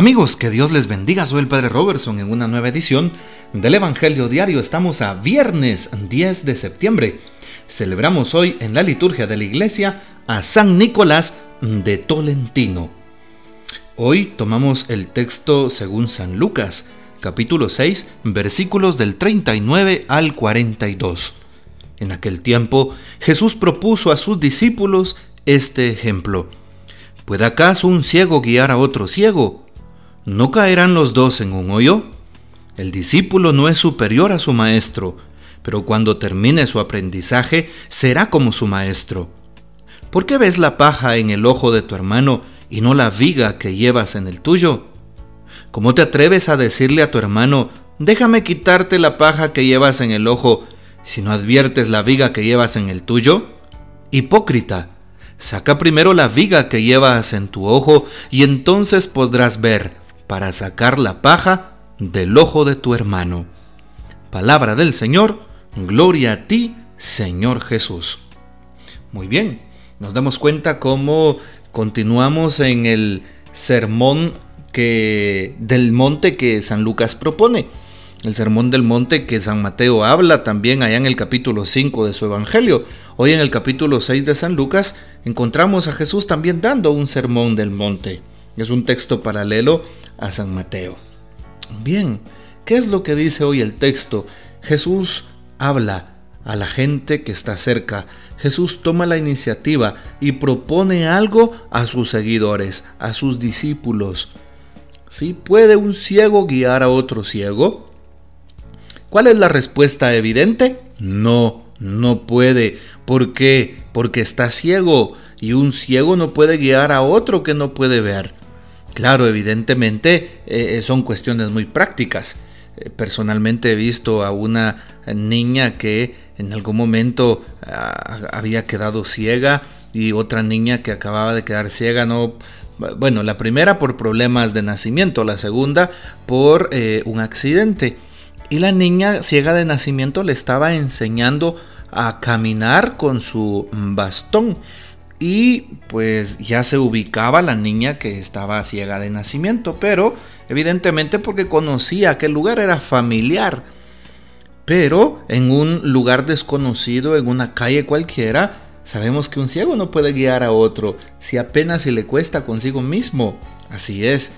Amigos, que Dios les bendiga. Soy el Padre Robertson en una nueva edición del Evangelio Diario. Estamos a viernes 10 de septiembre. Celebramos hoy en la liturgia de la iglesia a San Nicolás de Tolentino. Hoy tomamos el texto según San Lucas, capítulo 6, versículos del 39 al 42. En aquel tiempo Jesús propuso a sus discípulos este ejemplo. ¿Puede acaso un ciego guiar a otro ciego? ¿No caerán los dos en un hoyo? El discípulo no es superior a su maestro, pero cuando termine su aprendizaje será como su maestro. ¿Por qué ves la paja en el ojo de tu hermano y no la viga que llevas en el tuyo? ¿Cómo te atreves a decirle a tu hermano, déjame quitarte la paja que llevas en el ojo, si no adviertes la viga que llevas en el tuyo? Hipócrita, saca primero la viga que llevas en tu ojo y entonces podrás ver para sacar la paja del ojo de tu hermano. Palabra del Señor, gloria a ti, Señor Jesús. Muy bien, nos damos cuenta cómo continuamos en el sermón que, del monte que San Lucas propone. El sermón del monte que San Mateo habla también allá en el capítulo 5 de su Evangelio. Hoy en el capítulo 6 de San Lucas encontramos a Jesús también dando un sermón del monte. Es un texto paralelo a San Mateo. Bien, ¿qué es lo que dice hoy el texto? Jesús habla a la gente que está cerca. Jesús toma la iniciativa y propone algo a sus seguidores, a sus discípulos. ¿Sí? ¿Puede un ciego guiar a otro ciego? ¿Cuál es la respuesta evidente? No, no puede. ¿Por qué? Porque está ciego y un ciego no puede guiar a otro que no puede ver. Claro, evidentemente eh, eh, son cuestiones muy prácticas. Eh, personalmente he visto a una niña que en algún momento ah, había quedado ciega y otra niña que acababa de quedar ciega, no, bueno, la primera por problemas de nacimiento, la segunda por un accidente. Y la niña ciega de nacimiento le estaba enseñando a caminar con su bastón y pues ya se ubicaba la niña que estaba ciega de nacimiento, pero evidentemente porque conocía que el lugar era familiar. Pero en un lugar desconocido, en una calle cualquiera, sabemos que un ciego no puede guiar a otro si apenas se le cuesta consigo mismo. Así es.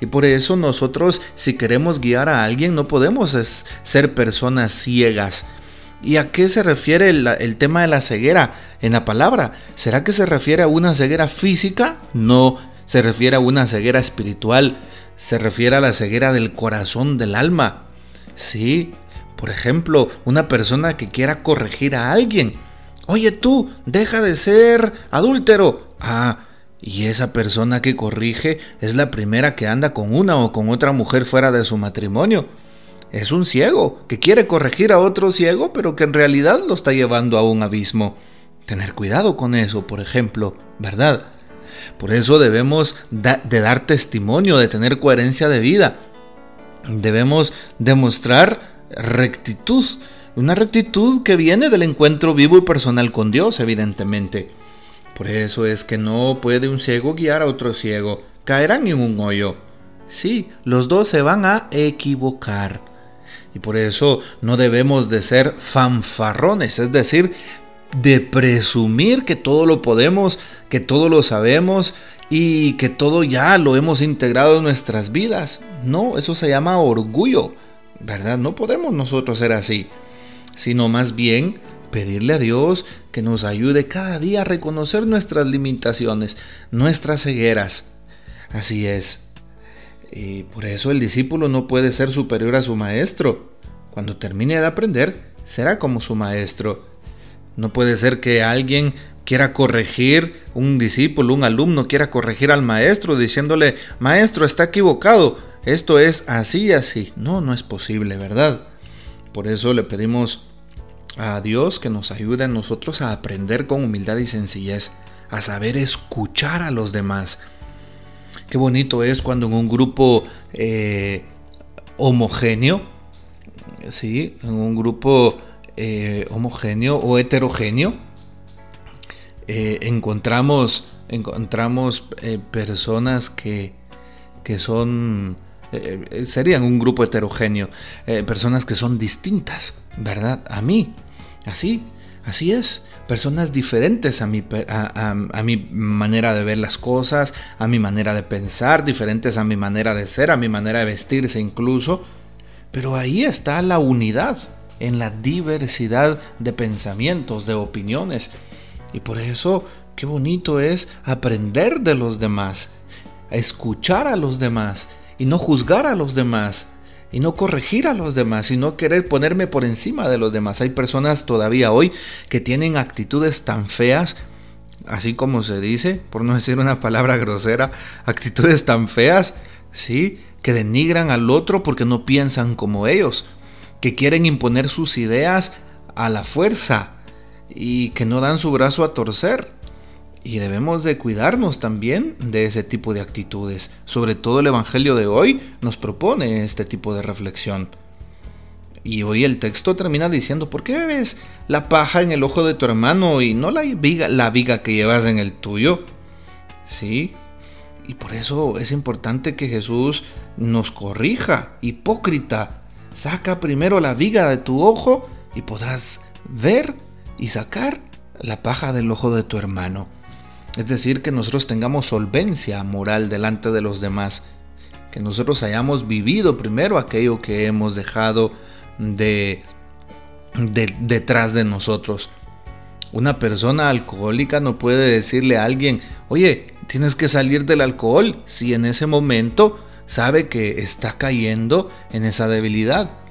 Y por eso nosotros si queremos guiar a alguien no podemos ser personas ciegas ¿Y a qué se refiere el, tema de la ceguera en la palabra? ¿Será que se refiere a una ceguera física? No, se refiere a una ceguera espiritual, se refiere a la ceguera del corazón, del alma. Sí, por ejemplo, una persona que quiera corregir a alguien. Oye tú, deja de ser adúltero. Ah, y esa persona que corrige es la primera que anda con una o con otra mujer fuera de su matrimonio es un ciego que quiere corregir a otro ciego, pero que en realidad lo está llevando a un abismo. Tener cuidado con eso, por ejemplo, ¿verdad? Por eso debemos de dar testimonio, de tener coherencia de vida. Debemos demostrar rectitud, una rectitud que viene del encuentro vivo y personal con Dios, evidentemente. Por eso es que no puede un ciego guiar a otro ciego. Caerán en un hoyo. Sí, los dos se van a equivocar. Y por eso no debemos de ser fanfarrones, es decir, de presumir que todo lo podemos, que todo lo sabemos y que todo ya lo hemos integrado en nuestras vidas. No, eso se llama orgullo, ¿verdad? No podemos nosotros ser así, sino más bien pedirle a Dios que nos ayude cada día a reconocer nuestras limitaciones, nuestras cegueras. Así es, y por eso el discípulo no puede ser superior a su maestro. Cuando termine de aprender, será como su maestro. No puede ser que alguien quiera corregir, un discípulo, un alumno quiera corregir al maestro diciéndole, maestro, está equivocado, esto es así así. No, no es posible, ¿verdad? Por eso le pedimos a Dios que nos ayude a nosotros a aprender con humildad y sencillez, a saber escuchar a los demás Qué bonito es cuando en un grupo eh, homogéneo, ¿sí? en un grupo eh, homogéneo o heterogéneo, eh, encontramos, encontramos personas que, que son serían un grupo heterogéneo, personas que son distintas, ¿verdad? A mí, así, así es, personas diferentes a mi, a, mi manera de ver las cosas, a mi manera de pensar, diferentes a mi manera de ser, a mi manera de vestirse incluso, pero ahí está la unidad, en la diversidad de pensamientos, de opiniones, y por eso qué bonito es aprender de los demás, escuchar a los demás, y no juzgar a los demás y no corregir a los demás y no querer ponerme por encima de los demás. Hay personas todavía hoy que tienen actitudes tan feas, así como se dice, por no decir una palabra grosera, actitudes tan feas, ¿sí? Que denigran al otro porque no piensan como ellos, que quieren imponer sus ideas a la fuerza y que no dan su brazo a torcer. Y debemos de cuidarnos también de ese tipo de actitudes. Sobre todo el Evangelio de hoy nos propone este tipo de reflexión. Y hoy el texto termina diciendo, ¿por qué ves la paja en el ojo de tu hermano y no la viga, la viga que llevas en el tuyo? Sí. Y por eso es importante que Jesús nos corrija. Hipócrita, saca primero la viga de tu ojo y podrás ver y sacar la paja del ojo de tu hermano. Es decir, que nosotros tengamos solvencia moral delante de los demás, que nosotros hayamos vivido primero aquello que hemos dejado de, detrás de nosotros. Una persona alcohólica no puede decirle a alguien, oye, tienes que salir del alcohol si en ese momento sabe que está cayendo en esa debilidad.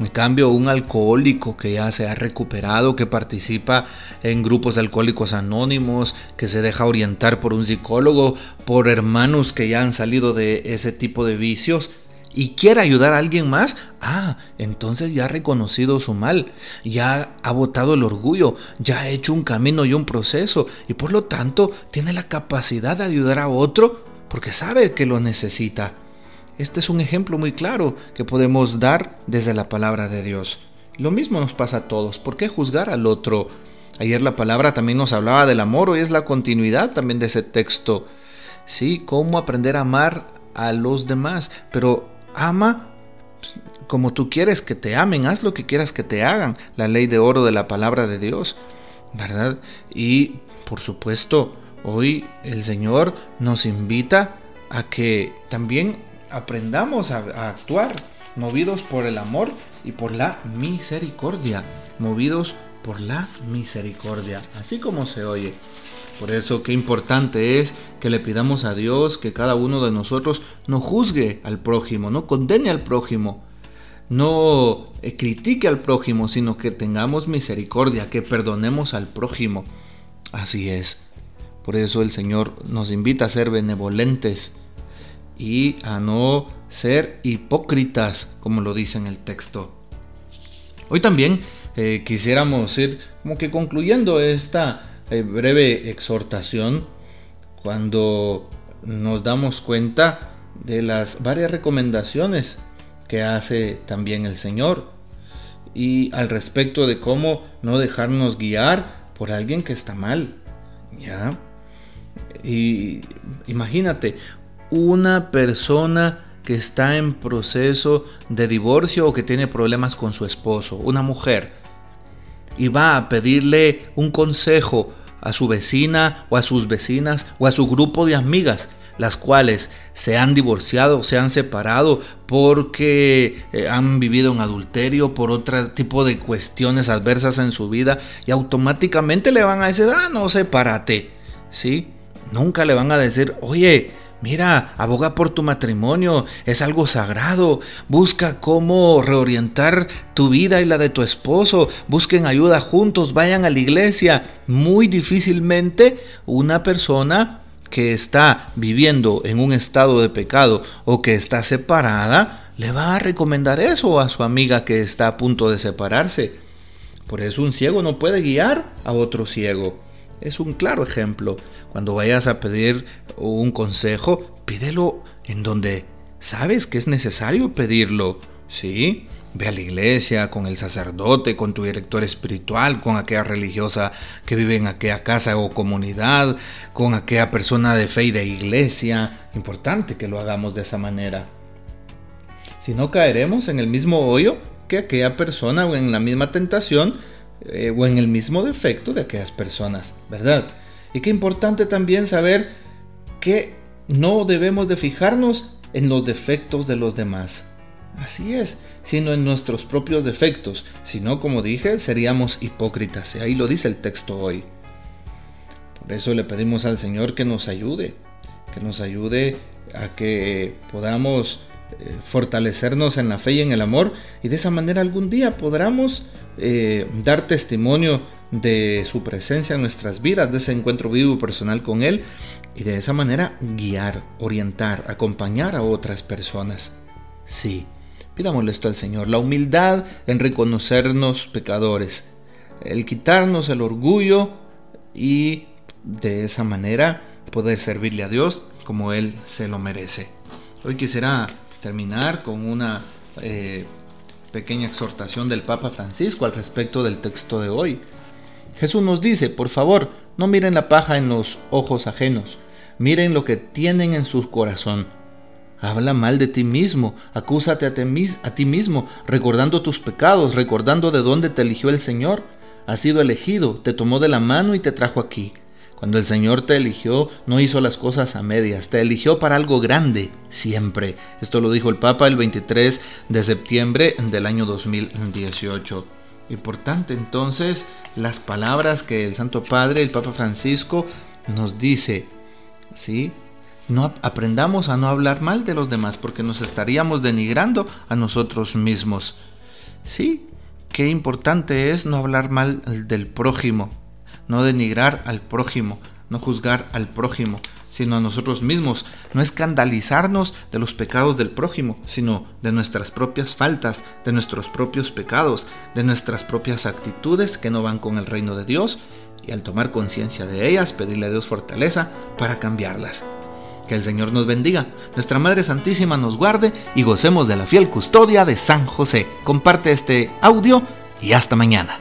En cambio, un alcohólico que ya se ha recuperado, que participa en grupos de alcohólicos anónimos, que se deja orientar por un psicólogo, por hermanos que ya han salido de ese tipo de vicios y quiere ayudar a alguien más, ah, entonces ya ha reconocido su mal, ya ha botado el orgullo, ya ha hecho un camino y un proceso y por lo tanto tiene la capacidad de ayudar a otro porque sabe que lo necesita. Este es un ejemplo muy claro que podemos dar desde la palabra de Dios. Lo mismo nos pasa a todos. ¿Por qué juzgar al otro? Ayer la palabra también nos hablaba del amor, hoy es la continuidad también de ese texto. Sí, cómo aprender a amar a los demás, pero ama como tú quieres que te amen, haz lo que quieras que te hagan, la ley de oro de la palabra de Dios, ¿verdad? Y por supuesto, hoy el Señor nos invita a que también aprendamos a, actuar movidos por el amor y por la misericordia, movidos por la misericordia, así como se oye. Por eso qué importante es que le pidamos a Dios que cada uno de nosotros no juzgue al prójimo, no condene al prójimo, no eh, critique al prójimo, sino que tengamos misericordia, que perdonemos al prójimo. Así es. Por eso el Señor nos invita a ser benevolentes y a no ser hipócritas, como lo dice en el texto. Hoy también eh, quisiéramos ir como que concluyendo esta eh, breve exhortación cuando nos damos cuenta de las varias recomendaciones que hace también el Señor y al respecto de cómo no dejarnos guiar por alguien que está mal. ¿Ya? Y imagínate, una persona que está en proceso de divorcio o que tiene problemas con su esposo, una mujer, y va a pedirle un consejo a su vecina o a sus vecinas o a su grupo de amigas, las cuales se han divorciado, se han separado porque eh, han vivido en adulterio, por otro tipo de cuestiones adversas en su vida, y automáticamente le van a decir, ah, no, sepárate, ¿sí? Nunca le van a decir, oye, Mira, aboga por tu matrimonio, es algo sagrado. Busca cómo reorientar tu vida y la de tu esposo. Busquen ayuda juntos, vayan a la iglesia. Muy difícilmente una persona que está viviendo en un estado de pecado o que está separada le va a recomendar eso a su amiga que está a punto de separarse. Por eso un ciego no puede guiar a otro ciego. Es un claro ejemplo. Cuando vayas a pedir un consejo, pídelo en donde sabes que es necesario pedirlo, ¿sí? Ve a la iglesia con el sacerdote, con tu director espiritual, con aquella religiosa que vive en aquella casa o comunidad, con aquella persona de fe y de iglesia. Importante que lo hagamos de esa manera. Si no caeremos en el mismo hoyo que aquella persona o en la misma tentación eh, o en el mismo defecto de aquellas personas, ¿verdad? Y qué importante también saber que no debemos de fijarnos en los defectos de los demás. Así es, sino en nuestros propios defectos. Si no, como dije, seríamos hipócritas. Y ahí lo dice el texto hoy. Por eso le pedimos al Señor que nos ayude, que nos ayude a que podamos eh, fortalecernos en la fe y en el amor y de esa manera algún día podamos eh, dar testimonio de su presencia en nuestras vidas, de ese encuentro vivo y personal con Él y de esa manera guiar, orientar, acompañar a otras personas. Sí, pidámosle esto al Señor, la humildad en reconocernos pecadores, el quitarnos el orgullo y de esa manera poder servirle a Dios como Él se lo merece. Hoy quisiera terminar con una eh, pequeña exhortación del Papa Francisco al respecto del texto de hoy. Jesús nos dice, por favor, no miren la paja en los ojos ajenos, miren lo que tienen en su corazón. Habla mal de ti mismo, acúsate a ti, a ti mismo, recordando tus pecados, recordando de dónde te eligió el Señor. Has sido elegido, te tomó de la mano y te trajo aquí. Cuando el Señor te eligió, no hizo las cosas a medias, te eligió para algo grande, siempre. Esto lo dijo el Papa el 23 de septiembre del año 2018. Importante entonces las palabras que el Santo Padre, el Papa Francisco, nos dice, ¿sí? No aprendamos a no hablar mal de los demás porque nos estaríamos denigrando a nosotros mismos. Sí, qué importante es no hablar mal del prójimo, no denigrar al prójimo, no juzgar al prójimo, sino a nosotros mismos, no escandalizarnos de los pecados del prójimo, sino de nuestras propias faltas, de nuestros propios pecados, de nuestras propias actitudes que no van con el reino de Dios, y al tomar conciencia de ellas, pedirle a Dios fortaleza para cambiarlas. Que el Señor nos bendiga, nuestra Madre Santísima nos guarde y gocemos de la fiel custodia de San José. Comparte este audio y hasta mañana.